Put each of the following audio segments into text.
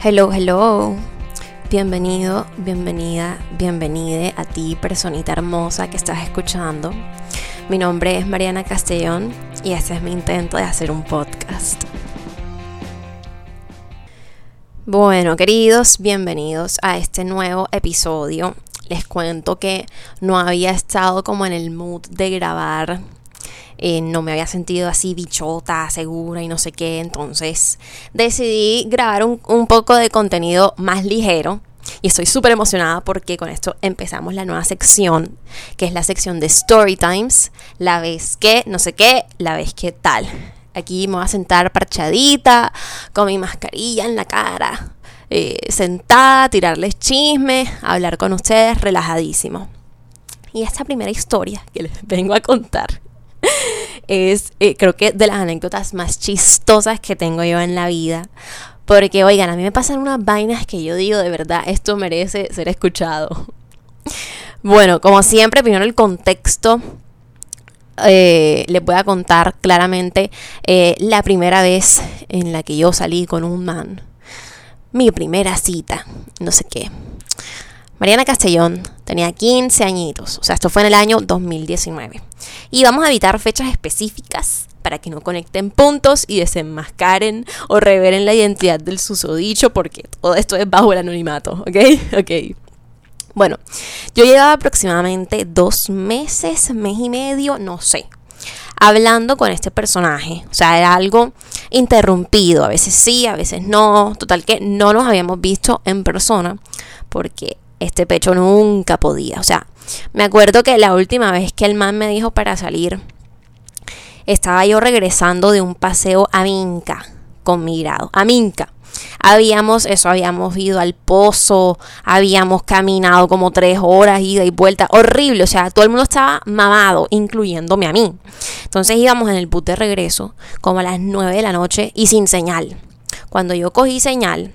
Hello, hello. Bienvenido, bienvenida, bienvenide a ti, personita hermosa que estás escuchando. Mi nombre es Mariana Castellón y este es mi intento de hacer un podcast. Bueno, queridos, bienvenidos a este nuevo episodio. Les cuento que no había estado como en el mood de grabar eh, no me había sentido así bichota, segura y no sé qué. Entonces decidí grabar un, un poco de contenido más ligero. Y estoy súper emocionada porque con esto empezamos la nueva sección, que es la sección de Story Times. La vez que, no sé qué, la vez que tal. Aquí me voy a sentar parchadita, con mi mascarilla en la cara, eh, sentada, tirarles chisme, hablar con ustedes relajadísimo. Y esta primera historia que les vengo a contar es eh, creo que de las anécdotas más chistosas que tengo yo en la vida. Porque, oigan, a mí me pasan unas vainas que yo digo, de verdad, esto merece ser escuchado. Bueno, como siempre, primero el contexto. Eh, les voy a contar claramente eh, la primera vez en la que yo salí con un man. Mi primera cita, no sé qué. Mariana Castellón tenía 15 añitos, o sea, esto fue en el año 2019. Y vamos a evitar fechas específicas para que no conecten puntos y desenmascaren o revelen la identidad del susodicho, porque todo esto es bajo el anonimato, ¿ok? Ok. Bueno, yo llevaba aproximadamente dos meses, mes y medio, no sé, hablando con este personaje. O sea, era algo interrumpido, a veces sí, a veces no. Total que no nos habíamos visto en persona porque este pecho nunca podía. O sea, me acuerdo que la última vez que el man me dijo para salir, estaba yo regresando de un paseo a Minca con mi grado. A Minca. Habíamos, eso, habíamos ido al pozo, habíamos caminado como tres horas, ida y vuelta, horrible, o sea, todo el mundo estaba mamado, incluyéndome a mí. Entonces íbamos en el bus de regreso, como a las nueve de la noche y sin señal. Cuando yo cogí señal,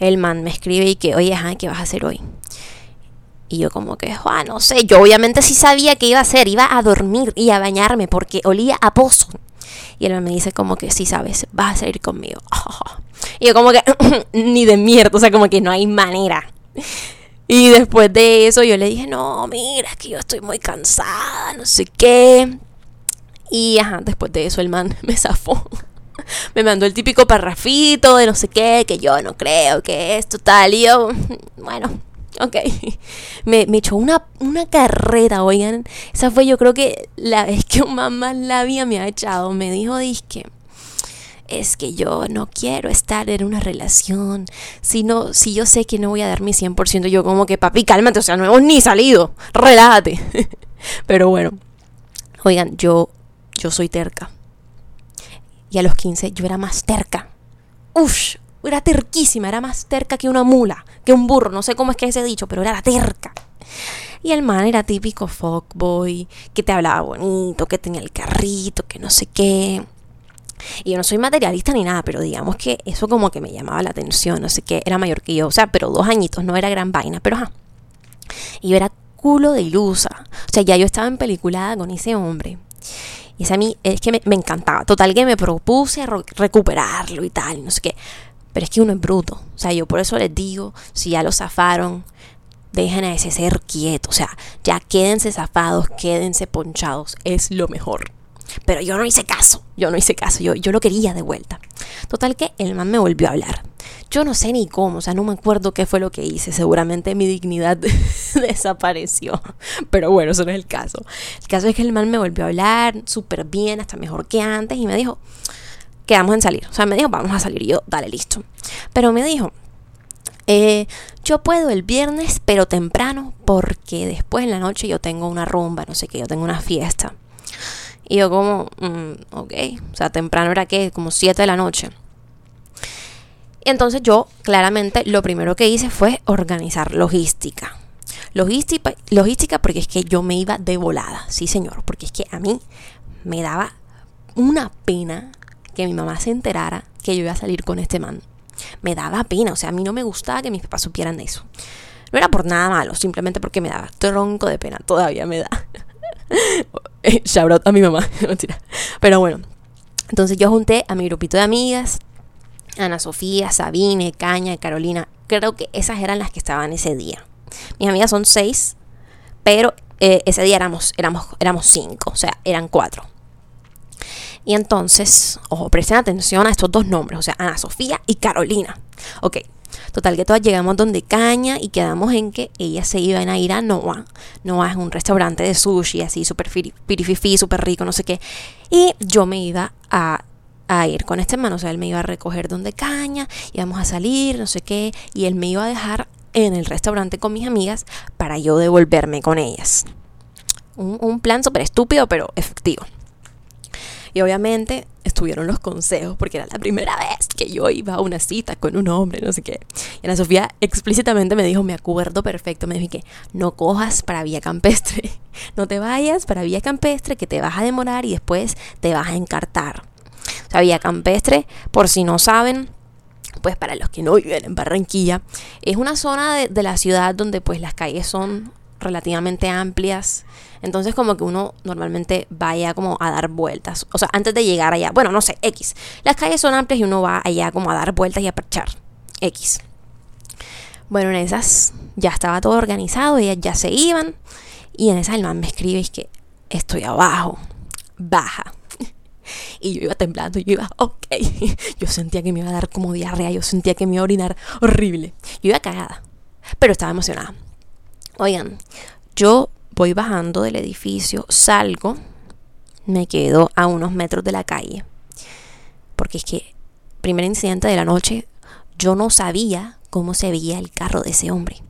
el man me escribe y que, oye, ¿qué vas a hacer hoy? Y yo como que, ah, no sé, yo obviamente sí sabía qué iba a hacer, iba a dormir y a bañarme porque olía a pozo. Y él me dice como que, sí sabes, vas a salir conmigo. Y yo como que, ni de mierda, o sea, como que no hay manera. Y después de eso yo le dije, no, mira, que yo estoy muy cansada, no sé qué. Y ajá, después de eso el man me zafó me mandó el típico parrafito de no sé qué, que yo no creo que esto tal. Y yo, bueno, ok. Me, me echó una, una carrera, oigan. Esa fue yo creo que la vez que mamá labia me ha echado. Me dijo, disque es que yo no quiero estar en una relación. Si, no, si yo sé que no voy a dar mi 100%, yo como que, papi, cálmate, o sea, no hemos ni salido, relájate. Pero bueno, oigan, yo, yo soy terca. Y a los 15 yo era más terca. Uf, era terquísima, era más terca que una mula, que un burro, no sé cómo es que ese dicho, pero era la terca. Y el man era típico fuckboy, que te hablaba bonito, que tenía el carrito, que no sé qué. Y yo no soy materialista ni nada, pero digamos que eso como que me llamaba la atención, no sé qué, era mayor que yo, o sea, pero dos añitos, no era gran vaina, pero ajá. Y yo era culo de ilusa, o sea, ya yo estaba en peliculada con ese hombre. Y ese a mí es que me, encantaba. Total que me propuse recuperarlo y tal, no sé qué. Pero es que uno es bruto. O sea, yo por eso les digo, si ya lo zafaron, dejen a ese ser quieto. O sea, ya quédense zafados, quédense ponchados. Es lo mejor. Pero yo no hice caso. Yo no hice caso. Yo, yo lo quería de vuelta. Total que el man me volvió a hablar. Yo no sé ni cómo, o sea, no me acuerdo qué fue lo que hice. Seguramente mi dignidad desapareció. Pero bueno, eso no es el caso. El caso es que el man me volvió a hablar súper bien, hasta mejor que antes, y me dijo, quedamos en salir. O sea, me dijo, vamos a salir. Y yo, dale, listo. Pero me dijo, eh, yo puedo el viernes, pero temprano, porque después en la noche yo tengo una rumba, no sé qué, yo tengo una fiesta. Y yo como, mm, ok, o sea, temprano era que, como 7 de la noche. Entonces yo claramente lo primero que hice fue organizar logística. Logística, logística porque es que yo me iba de volada, sí señor, porque es que a mí me daba una pena que mi mamá se enterara que yo iba a salir con este man. Me daba pena, o sea, a mí no me gustaba que mis papás supieran de eso. No era por nada malo, simplemente porque me daba tronco de pena, todavía me da. Shout out a mi mamá, Pero bueno, entonces yo junté a mi grupito de amigas, Ana Sofía, Sabine, Caña, Carolina. Creo que esas eran las que estaban ese día. Mis amigas son seis, pero eh, ese día éramos, éramos, éramos cinco, o sea, eran cuatro. Y entonces, ojo, presten atención a estos dos nombres, o sea, Ana Sofía y Carolina. Ok, total que todas llegamos donde Caña y quedamos en que ellas se iban a ir a Noah. Noah es un restaurante de sushi, así súper pirififi, súper rico, no sé qué. Y yo me iba a a ir con este hermano. O sea, él me iba a recoger donde caña, íbamos a salir, no sé qué, y él me iba a dejar en el restaurante con mis amigas para yo devolverme con ellas. Un, plan súper estúpido, pero efectivo. Y obviamente estuvieron los consejos, porque era la primera vez que yo iba a una cita con un hombre, no sé qué. Y Ana Sofía explícitamente me dijo, me acuerdo perfecto, me dijo que no cojas para vía campestre, no te vayas para vía campestre, que te vas a demorar y después te vas a encartar. O sea, vía campestre, por si no saben, pues para los que no viven en Barranquilla, es una zona de, la ciudad donde pues las calles son relativamente amplias. Entonces como que uno normalmente vaya como a dar vueltas. O sea, antes de llegar allá. Bueno, no sé, X. Las calles son amplias y uno va allá como a dar vueltas y a parchar. X. Bueno, en esas ya estaba todo organizado, ellas ya se iban. Y en esas el man me escribe es que estoy abajo. Baja. Y yo iba temblando, yo iba, ok. Yo sentía que me iba a dar como diarrea, yo sentía que me iba a orinar horrible. Yo iba cagada, pero estaba emocionada. Oigan, yo voy bajando del edificio, salgo, me quedo a unos metros de la calle. Porque es que, primer incidente de la noche, yo no sabía cómo se veía el carro de ese hombre.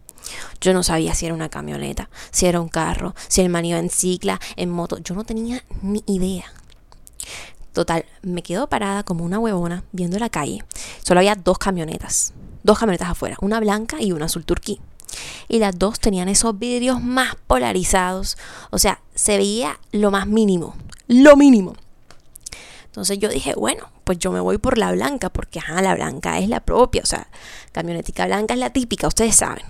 Yo no sabía si era una camioneta, si era un carro, si el man iba en cicla, en moto. Yo no tenía ni idea. Total, me quedo parada como una huevona viendo la calle. Solo había dos camionetas. Dos camionetas afuera, una blanca y una azul turquí y las dos tenían esos vidrios más polarizados. O sea, se veía lo más mínimo, lo mínimo. Entonces yo dije, bueno, pues yo me voy por la blanca, porque ajá, la blanca es la propia, o sea, camionetica blanca es la típica, ustedes saben.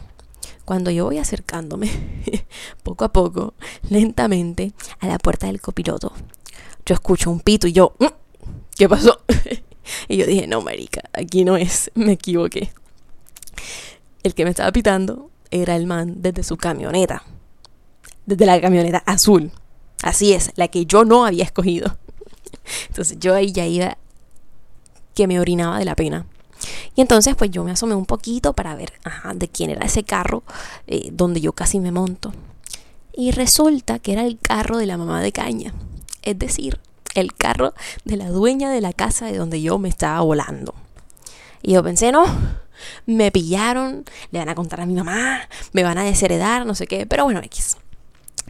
Cuando yo voy acercándome, poco a poco, lentamente, a la puerta del copiloto, yo escucho un pito y yo, mm, ¿qué pasó? y yo dije, no, marica, aquí no es, me equivoqué. El que me estaba pitando era el man desde su camioneta. Desde la camioneta azul. Así es, la que yo no había escogido. Entonces yo ahí ya iba que me orinaba de la pena. Y entonces pues yo me asomé un poquito para ver de quién era ese carro eh, donde yo casi me monto. Y resulta que era el carro de la mamá de Caña. Es decir, el carro de la dueña de la casa de donde yo me estaba volando. Y yo pensé, no, me pillaron, le van a contar a mi mamá, me van a desheredar, no sé qué, pero bueno, X.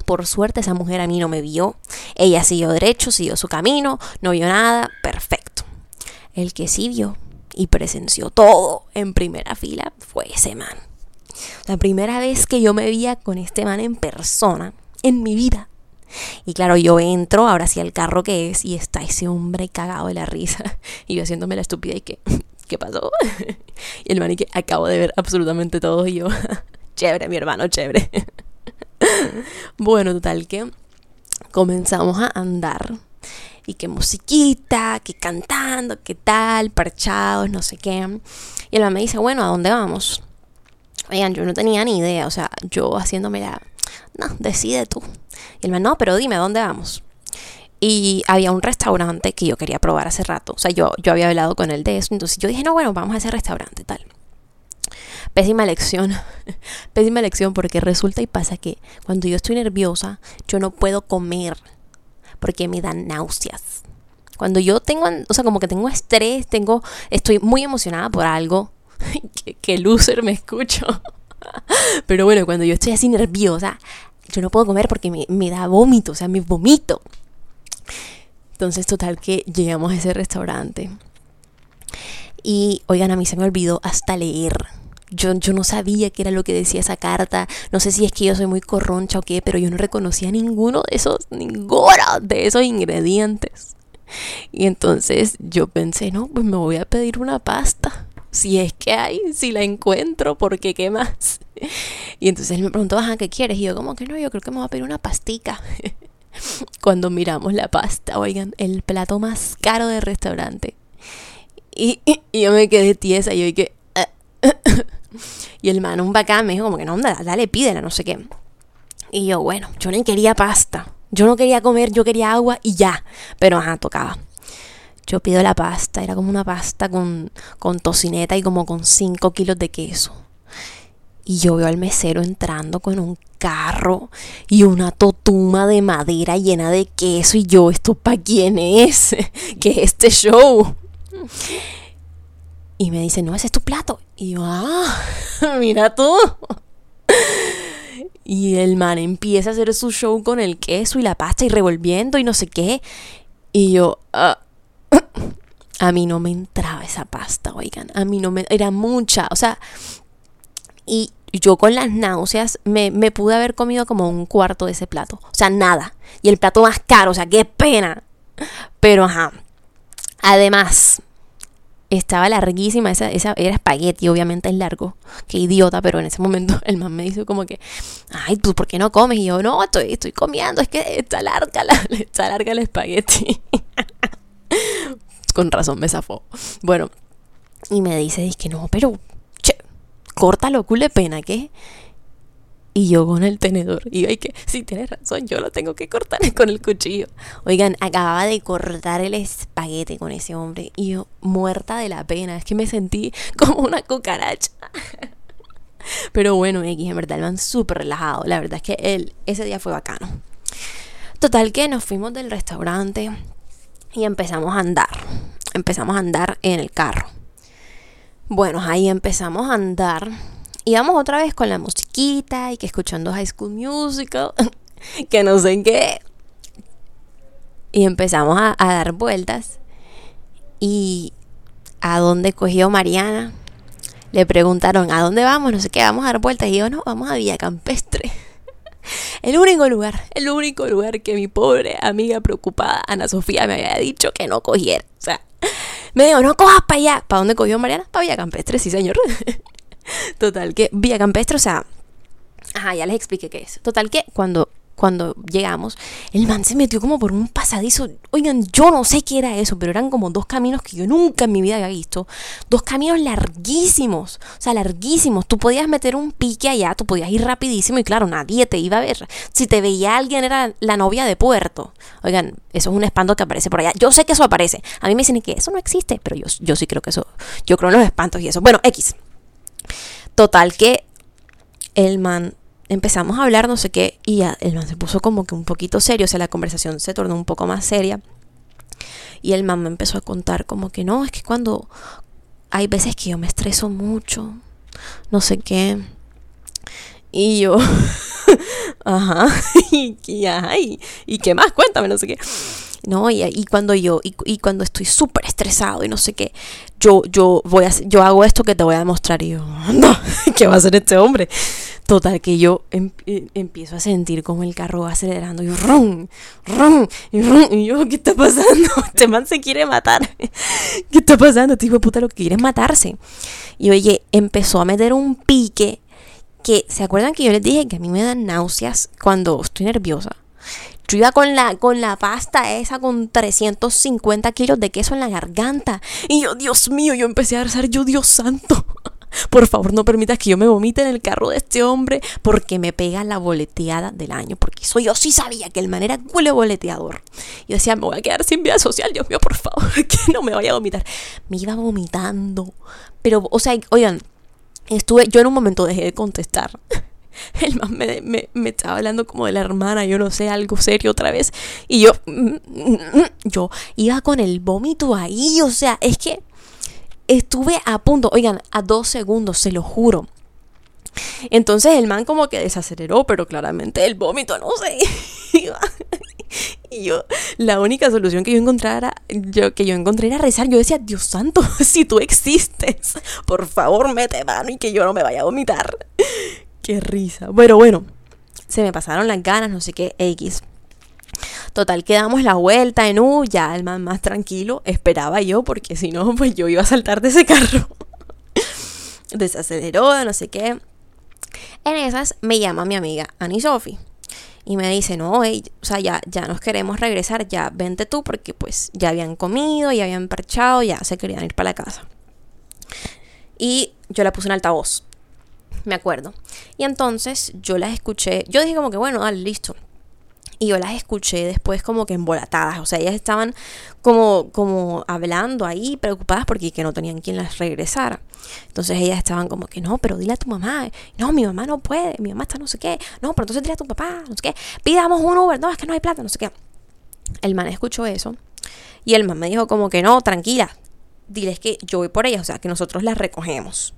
Por suerte esa mujer a mí no me vio, ella siguió derecho, siguió su camino, no vio nada, perfecto. El que sí vio y presenció todo en primera fila fue ese man. La primera vez que yo me veía con este man en persona, en mi vida. Y claro, yo entro ahora sí al carro que es y está ese hombre cagado de la risa y yo haciéndome la estúpida y que ¿qué pasó? y el manique, acabo de ver absolutamente todo y yo, chévere, mi hermano, chévere. bueno, total que comenzamos a andar. Y que musiquita, que cantando, que tal, parchados, no sé qué. Y el man me dice, bueno, ¿a dónde vamos? Oigan, yo no tenía ni idea, o sea, yo haciéndome la, no, decide tú. Y el man, no, pero dime, ¿a dónde vamos? Y había un restaurante que yo quería probar hace rato. O sea, yo, yo había hablado con él de eso. Entonces yo dije, no, bueno, vamos a ese restaurante, tal. Pésima lección. Pésima lección porque resulta y pasa que cuando yo estoy nerviosa, yo no puedo comer porque me dan náuseas. Cuando yo tengo, o sea, como que tengo estrés, tengo, estoy muy emocionada por algo. que, que loser me escucho. Pero bueno, cuando yo estoy así nerviosa, yo no puedo comer porque me, me da vómito, o sea, me vomito. Entonces, total que llegamos a ese restaurante. Y, oigan, a mí se me olvidó hasta leer. Yo, yo no sabía qué era lo que decía esa carta. No sé si es que yo soy muy corroncha o qué, pero yo no reconocía ninguno de esos, ninguno de esos ingredientes. Y entonces yo pensé, no, pues me voy a pedir una pasta. Si es que hay, si la encuentro, porque qué más. Y entonces él me preguntó, ajá, ¿qué quieres? Y yo como que no, yo creo que me voy a pedir una pastica. cuando miramos la pasta, oigan, el plato más caro del restaurante. Y, yo me quedé tiesa y yo dije... y el man un bacán me dijo como que no, dale, dale, pídela, no sé qué. Y yo, bueno, yo no quería pasta. Yo no quería comer, yo quería agua y ya. Pero ajá, tocaba. Yo pido la pasta, era como una pasta con, con tocineta y como con 5 kilos de queso. Y yo veo al mesero entrando con un carro y una totuma de madera llena de queso. Y yo, ¿esto para quién es? ¿Qué es este show? Y me dice, no, ese es tu plato. Y yo, ah, mira tú. Y el man empieza a hacer su show con el queso y la pasta y revolviendo y no sé qué. Y yo, ah, a mí no me entraba esa pasta, oigan. A mí no me. Era mucha. O sea. Y yo con las náuseas me, me pude haber comido como un cuarto de ese plato. O sea, nada. Y el plato más caro. O sea, qué pena. Pero ajá. Además, estaba larguísima, esa, esa era espagueti, obviamente es largo, qué idiota, pero en ese momento el man me dice como que, ay, ¿tú por qué no comes? Y yo, no, estoy, estoy comiendo, es que está larga la, está larga el espagueti. Con razón me zafó. Bueno, y me dice, es que no, pero, che, córtalo, cule pena, ¿qué? Y yo con el tenedor. Y yo, que, sí, tienes razón, yo lo tengo que cortar con el cuchillo. Oigan, acababa de cortar el espaguete con ese hombre. Y yo, muerta de la pena. Es que me sentí como una cucaracha. Pero bueno, X, en verdad, van súper relajado. La verdad es que él, ese día fue bacano. Total que nos fuimos del restaurante y empezamos a andar. Empezamos a andar en el carro. Bueno, ahí empezamos a andar íbamos otra vez con la musiquita y que escuchando High School Musical, que no sé qué. Y empezamos a, dar vueltas. Y a dónde cogió Mariana. Le preguntaron, ¿a dónde vamos? No sé qué, vamos a dar vueltas. Y yo, no, vamos a Villa Campestre. El único lugar, el único lugar que mi pobre amiga preocupada, Ana Sofía, me había dicho que no cogiera. O sea, me dijo, no cojas para allá. ¿Para dónde cogió Mariana? Para Villa Campestre, sí, señor. Total que Villa Campestre, o sea, ajá, ya les expliqué qué es. Total que cuando cuando llegamos, el man se metió como por un pasadizo. Oigan, yo no sé qué era eso, pero eran como dos caminos que yo nunca en mi vida había visto. Dos caminos larguísimos, o sea, larguísimos. Tú podías meter un pique allá, tú podías ir rapidísimo y claro, nadie te iba a ver. Si te veía alguien era la novia de puerto. Oigan, eso es un espanto que aparece por allá. Yo sé que eso aparece. A mí me dicen que eso no existe, pero yo, yo sí creo que eso, yo creo en los espantos y eso. Bueno, X. Total que el man empezamos a hablar no sé qué y el man se puso como que un poquito serio, o sea, la conversación se tornó un poco más seria. Y el man me empezó a contar como que no, es que cuando hay veces que yo me estreso mucho, no sé qué. Y yo, ajá, y, y, y, qué más, cuéntame, no sé qué. ¿No? Y, y cuando yo, y, cuando estoy súper estresado y no sé qué, yo, yo voy a, yo hago esto que te voy a demostrar y yo, no, ¿qué va a hacer este hombre? Total, que yo em, eh, empiezo a sentir como el carro acelerando y ron, ron, y ron, y yo, ¿qué está pasando? Este man se quiere matar. ¿Qué está pasando? Este hijo de puta lo que quiere es matarse. Y oye, empezó a meter un pique que, ¿se acuerdan que yo les dije que a mí me dan náuseas cuando estoy nerviosa? Yo iba con la, con la pasta esa con 350 kilos de queso en la garganta. Y yo, Dios mío, yo empecé a rezar, yo, Dios santo. Por favor, no permitas que yo me vomite en el carro de este hombre porque me pega la boleteada del año. Porque eso yo sí sabía que el man era culo boleteador. Yo decía, me voy a quedar sin vida social, Dios mío, por favor, que no me vaya a vomitar. Me iba vomitando. Pero, o sea, oigan, estuve, yo en un momento dejé de contestar. el man me, me, me, estaba hablando como de la hermana, yo no sé, algo serio otra vez. Y yo, yo iba con el vómito ahí, o sea, es que estuve a punto, oigan, a dos segundos, se lo juro. Entonces el man como que desaceleró, pero claramente el vómito, no sé. y yo, la única solución que yo encontrara, yo, que yo encontré era rezar. Yo decía, Dios santo, si tú existes, por favor mete mano y que yo no me vaya a vomitar. Qué risa. Bueno, bueno, se me pasaron las ganas, no sé qué, X. Total, que damos la vuelta en U, ya el más tranquilo, esperaba yo, porque si no, pues yo iba a saltar de ese carro. Desaceleró, no sé qué. En esas me llama mi amiga Annie Sophie. Y me dice, no, o sea, ya, ya nos queremos regresar, ya vente tú porque pues ya habían comido, ya habían parchado, ya se querían ir para la casa. Y yo la puse en altavoz, me acuerdo. Y entonces yo las escuché, yo dije como que bueno, dale, listo, y yo las escuché después como que embolatadas, o sea, ellas estaban como, como hablando ahí, preocupadas porque que no tenían quien las regresara. Entonces ellas estaban como que, no, pero dile a tu mamá, no, mi mamá no puede, mi mamá está no sé qué, no, pero entonces dile a tu papá, no sé qué, pidamos un Uber, no, es que no hay plata, no sé qué. El man escuchó eso y el man me dijo como que no, tranquila, diles que yo voy por ellas, o sea, que nosotros las recogemos.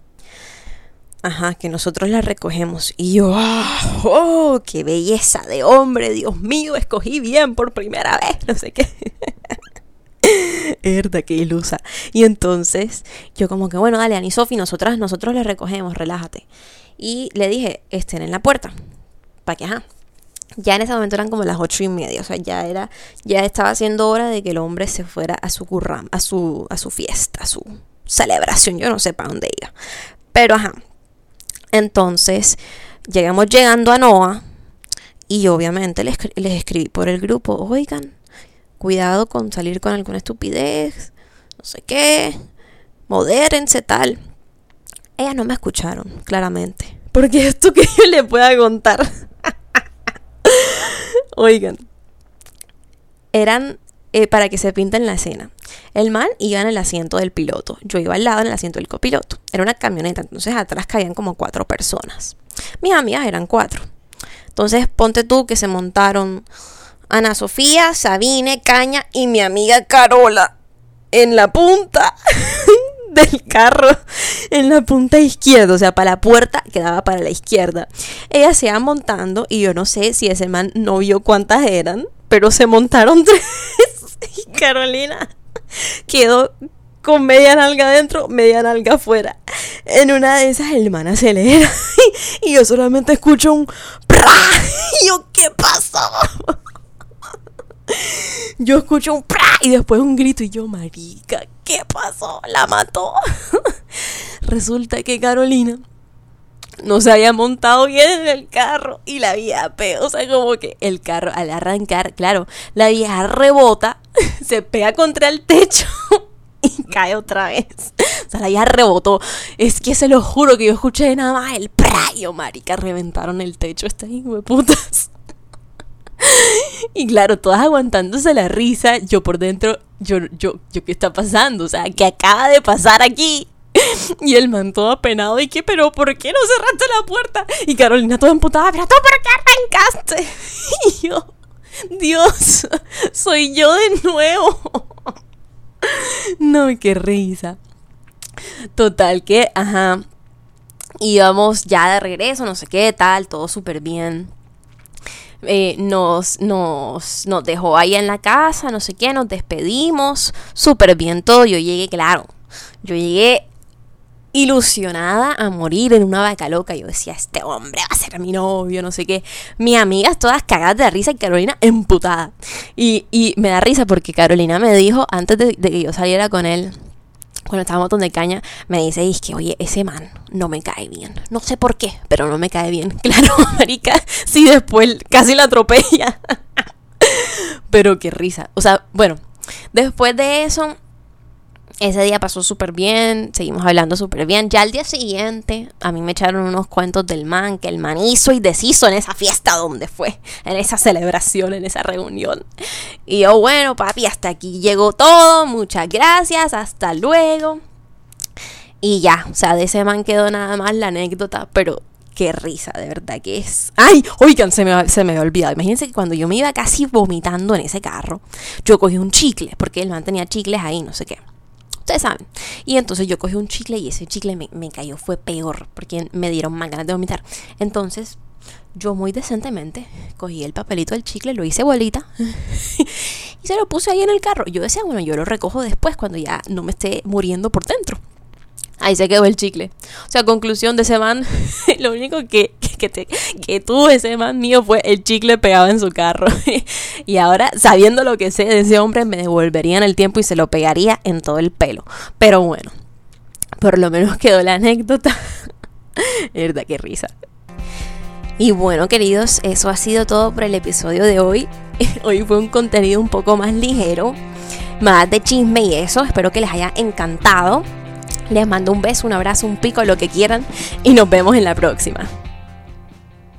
Ajá, que nosotros la recogemos. Y yo, ah, ¡oh! ¡Qué belleza de hombre! Dios mío, escogí bien por primera vez. No sé qué. Herda, qué ilusa. Y entonces, yo como que, bueno, dale, Ani Sofi, nosotras, nosotros le recogemos, relájate. Y le dije, estén en la puerta. Para que, ajá. Ya en ese momento eran como las ocho y media. O sea, ya era, ya estaba siendo hora de que el hombre se fuera a su curram, a su, a su fiesta, a su celebración. Yo no sé para dónde iba. Pero ajá, entonces, llegamos llegando a Noah y obviamente les, escribí por el grupo, oigan, cuidado con salir con alguna estupidez, no sé qué, modérense tal. Ellas no me escucharon, claramente. Porque esto que yo le pueda contar. Oigan, eran eh, para que se pinten la escena. El man iba en el asiento del piloto, yo iba al lado en el asiento del copiloto. Era una camioneta, entonces atrás caían como cuatro personas. Mis amigas eran cuatro. Entonces ponte tú que se montaron Ana Sofía, Sabine, Caña y mi amiga Carola en la punta del carro, en la punta izquierda, o sea, para la puerta quedaba para la izquierda. Ellas se iban montando y yo no sé si ese man no vio cuántas eran, pero se montaron tres. y Carolina quedó con media nalga adentro, media nalga afuera. En una de esas el man acelera y, yo solamente escucho un ¡pra! Y yo, ¿qué pasó? Yo escucho un ¡pra! y después un grito y yo, marica, ¿qué pasó? La mató. Resulta que Carolina no se había montado bien en el carro y la vieja o sea, como que el carro al arrancar, claro, la vieja rebota, se pega contra el techo y cae otra vez. O sea, la vieja rebotó. Es que se lo juro que yo escuché nada más el prayo, marica, reventaron el techo estas putas. Y claro, todas aguantándose la risa, yo por dentro, yo, yo, yo, ¿qué está pasando? O sea, ¿qué acaba de pasar aquí? Y el man todo apenado, ¿y qué? ¿Pero por qué no cerraste la puerta? Y Carolina toda emputada, ¿pero tú por qué arrancaste? Y yo, Dios, soy yo de nuevo. No, qué risa. Total, que, ajá, íbamos ya de regreso, no sé qué, tal, todo súper bien. Eh, nos, nos, nos dejó ahí en la casa, no sé qué, nos despedimos, súper bien todo. Yo llegué, claro, yo llegué ilusionada a morir en una vaca loca. Yo decía, este hombre va a ser mi novio, no sé qué. Mis amigas todas cagadas de risa y Carolina emputada. Y, y me da risa porque Carolina me dijo, antes de, que yo saliera con él, cuando estábamos donde caña, me dice, es que, oye, ese man no me cae bien. No sé por qué, pero no me cae bien. Claro, marica, sí, después casi la atropella. pero qué risa. O sea, bueno, después de eso ese día pasó súper bien, seguimos hablando súper bien. Ya al día siguiente, a mí me echaron unos cuentos del man, que el man hizo y deshizo en esa fiesta donde fue, en esa celebración, en esa reunión. Y yo, bueno, papi, hasta aquí llegó todo, muchas gracias, hasta luego. Y ya, o sea, de ese man quedó nada más la anécdota, pero qué risa, de verdad que es. ¡Ay! Oigan, se me, se me había olvidado. Imagínense que cuando yo me iba casi vomitando en ese carro, yo cogí un chicle, porque el man tenía chicles ahí, no sé qué ustedes saben. Y entonces yo cogí un chicle y ese chicle me, me cayó, fue peor, porque me dieron más ganas de vomitar. Entonces yo muy decentemente cogí el papelito del chicle, lo hice bolita y se lo puse ahí en el carro. Yo decía, bueno, yo lo recojo después cuando ya no me esté muriendo por dentro. Ahí se quedó el chicle. O sea, conclusión de ese man, lo único que, que, tuvo ese man mío fue el chicle pegado en su carro. y ahora, sabiendo lo que sé de ese hombre, me devolvería en el tiempo y se lo pegaría en todo el pelo. Pero bueno, por lo menos quedó la anécdota. Verdad, qué risa. Y bueno, queridos, eso ha sido todo por el episodio de hoy. Hoy fue un contenido un poco más ligero, más de chisme y eso. Espero que les haya encantado. Les mando un beso, un abrazo, un pico, lo que quieran y nos vemos en la próxima.